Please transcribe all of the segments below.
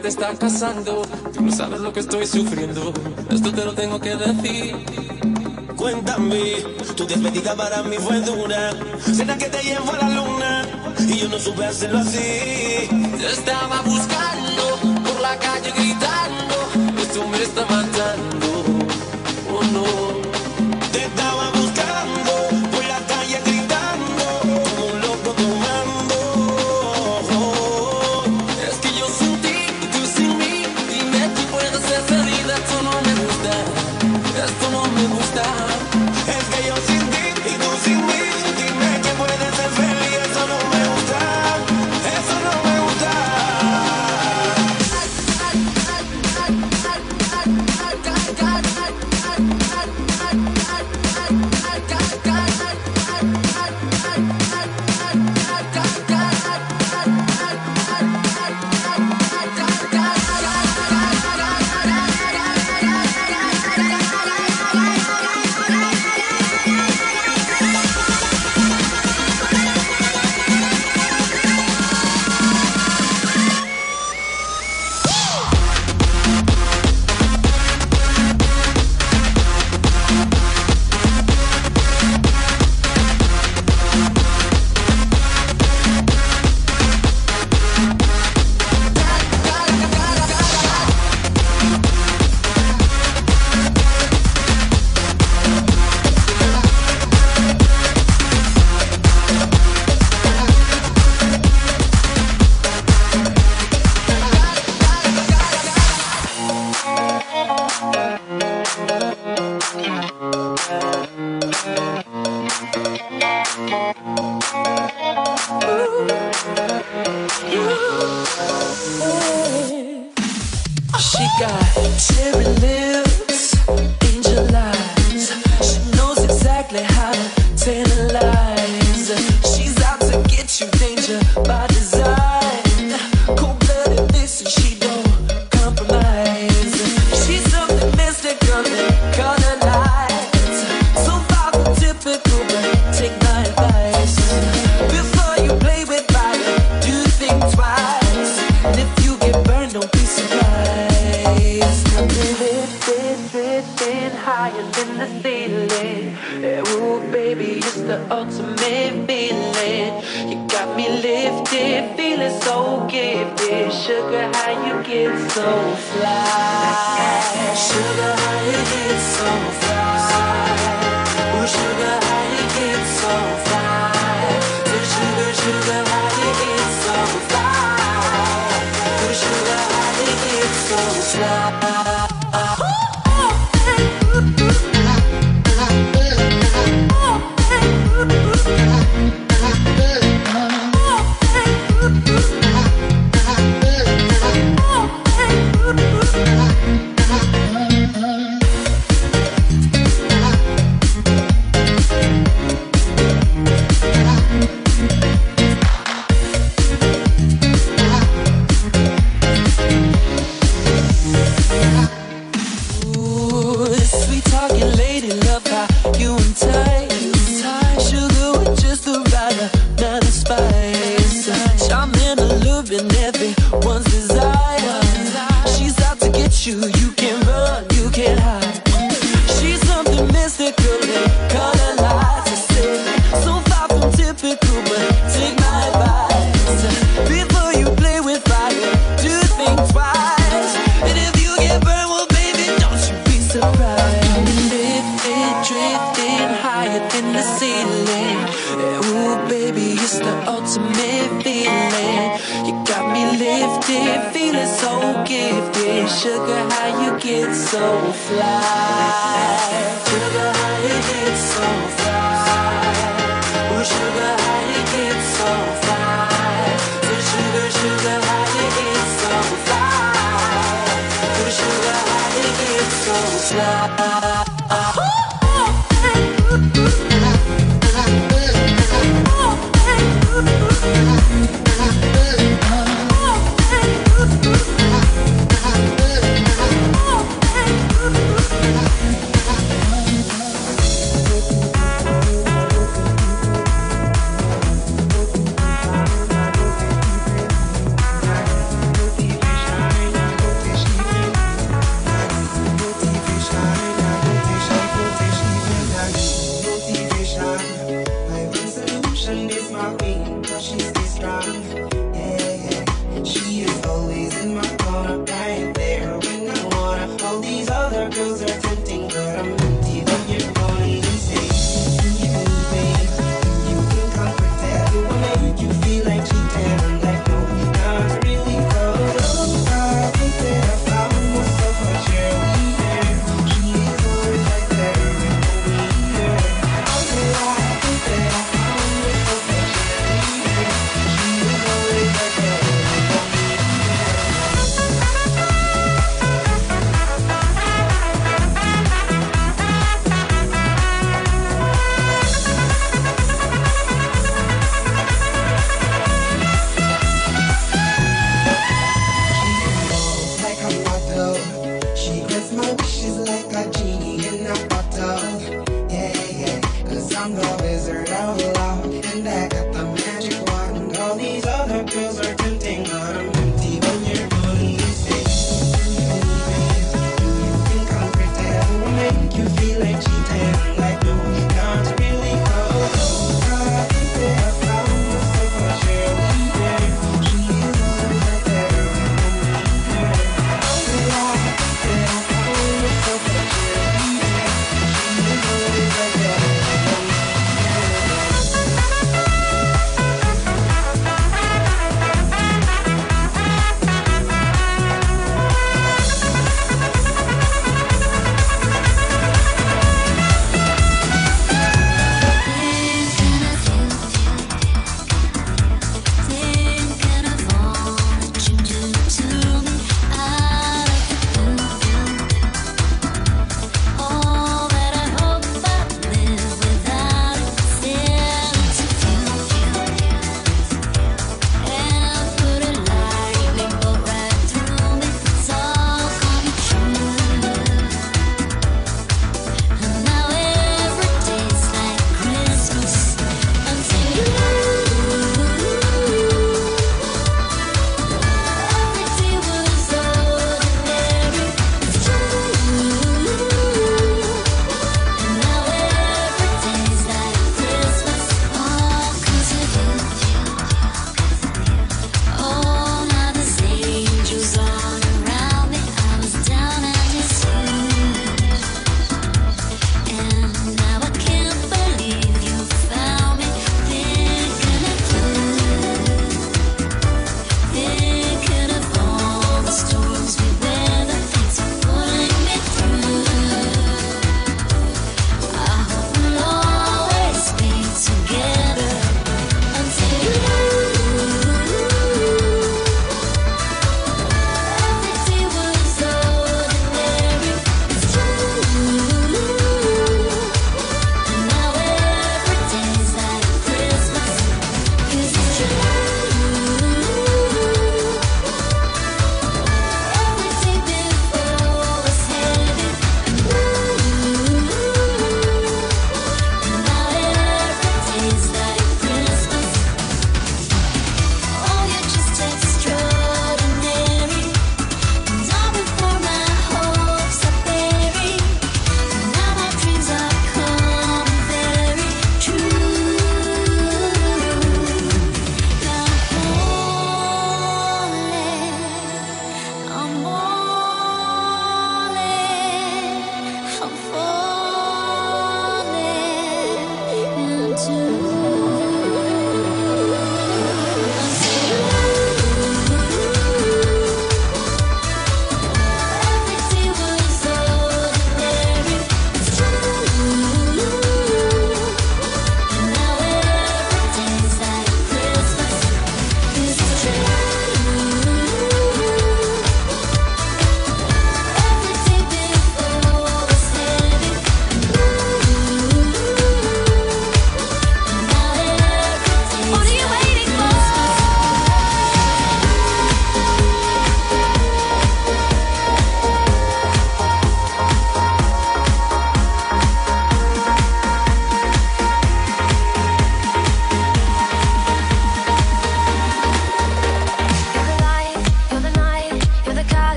te está pasando. Tú no sabes lo que estoy sufriendo. Esto te lo tengo que decir. Cuéntame, tu despedida para mí fue dura. Será que te llevo a la luna y yo no supe hacerlo así. Te estaba buscando por la calle gritando. Esto me está mal. ultimate feeling. You got me lifted, feeling so gifted. Sugar, how you get so fly? Sugar, how you get so fly? Oh, sugar, how you get so fly? Oh sugar, sugar, how you get so fly? Oh, sugar, how you get so fly? you get so fly. Sugar, how you get so fly. oh sugar, how you get so fly. So sugar, sugar, how you get so fly. oh sugar, how you get so fly.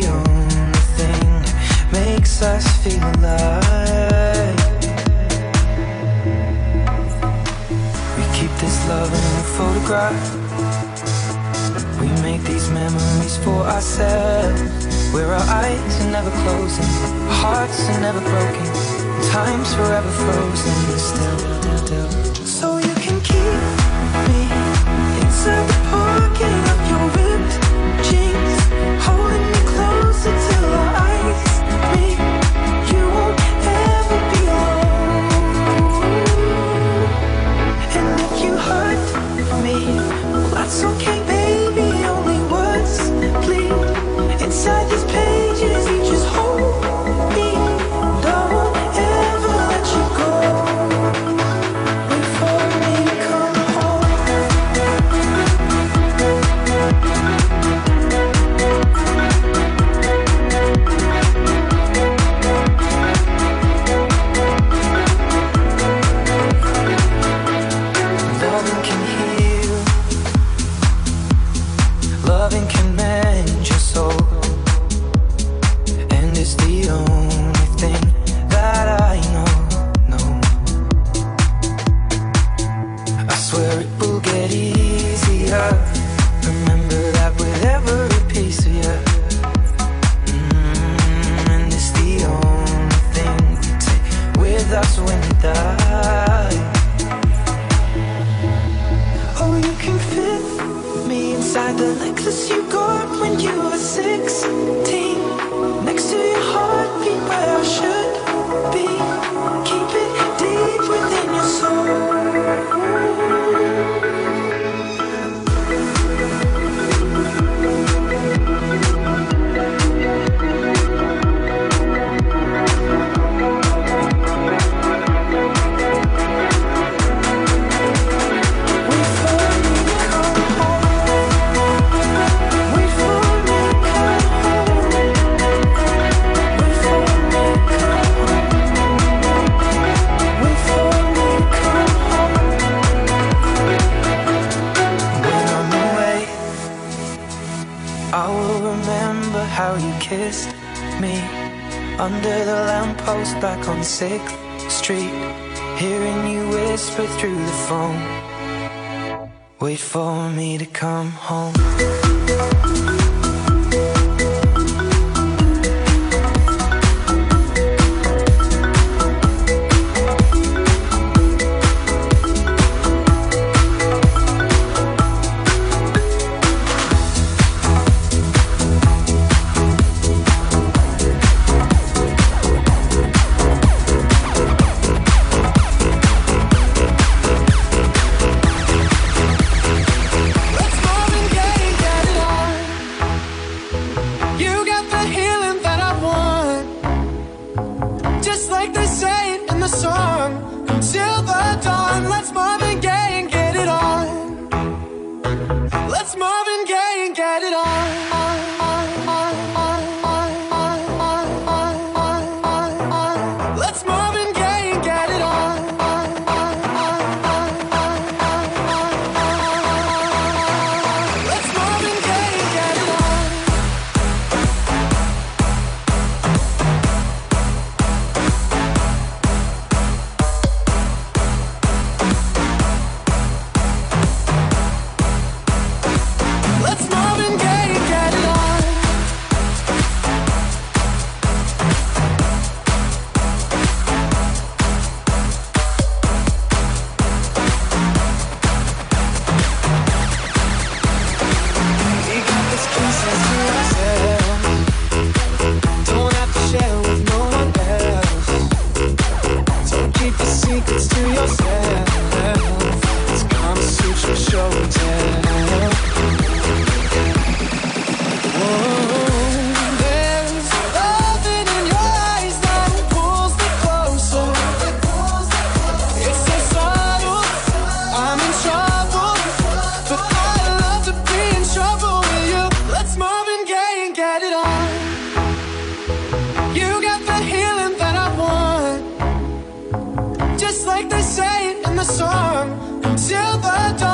the only thing that makes us feel alive. We keep this love in a photograph. We make these memories for ourselves. Where our eyes are never closing, hearts are never broken, time's forever frozen still. So you can keep me. 6th Street, hearing you whisper through the phone. Wait for me to come home. till the dawn.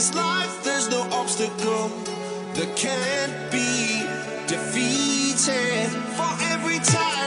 this life, there's no obstacle that can't be defeated. For every time.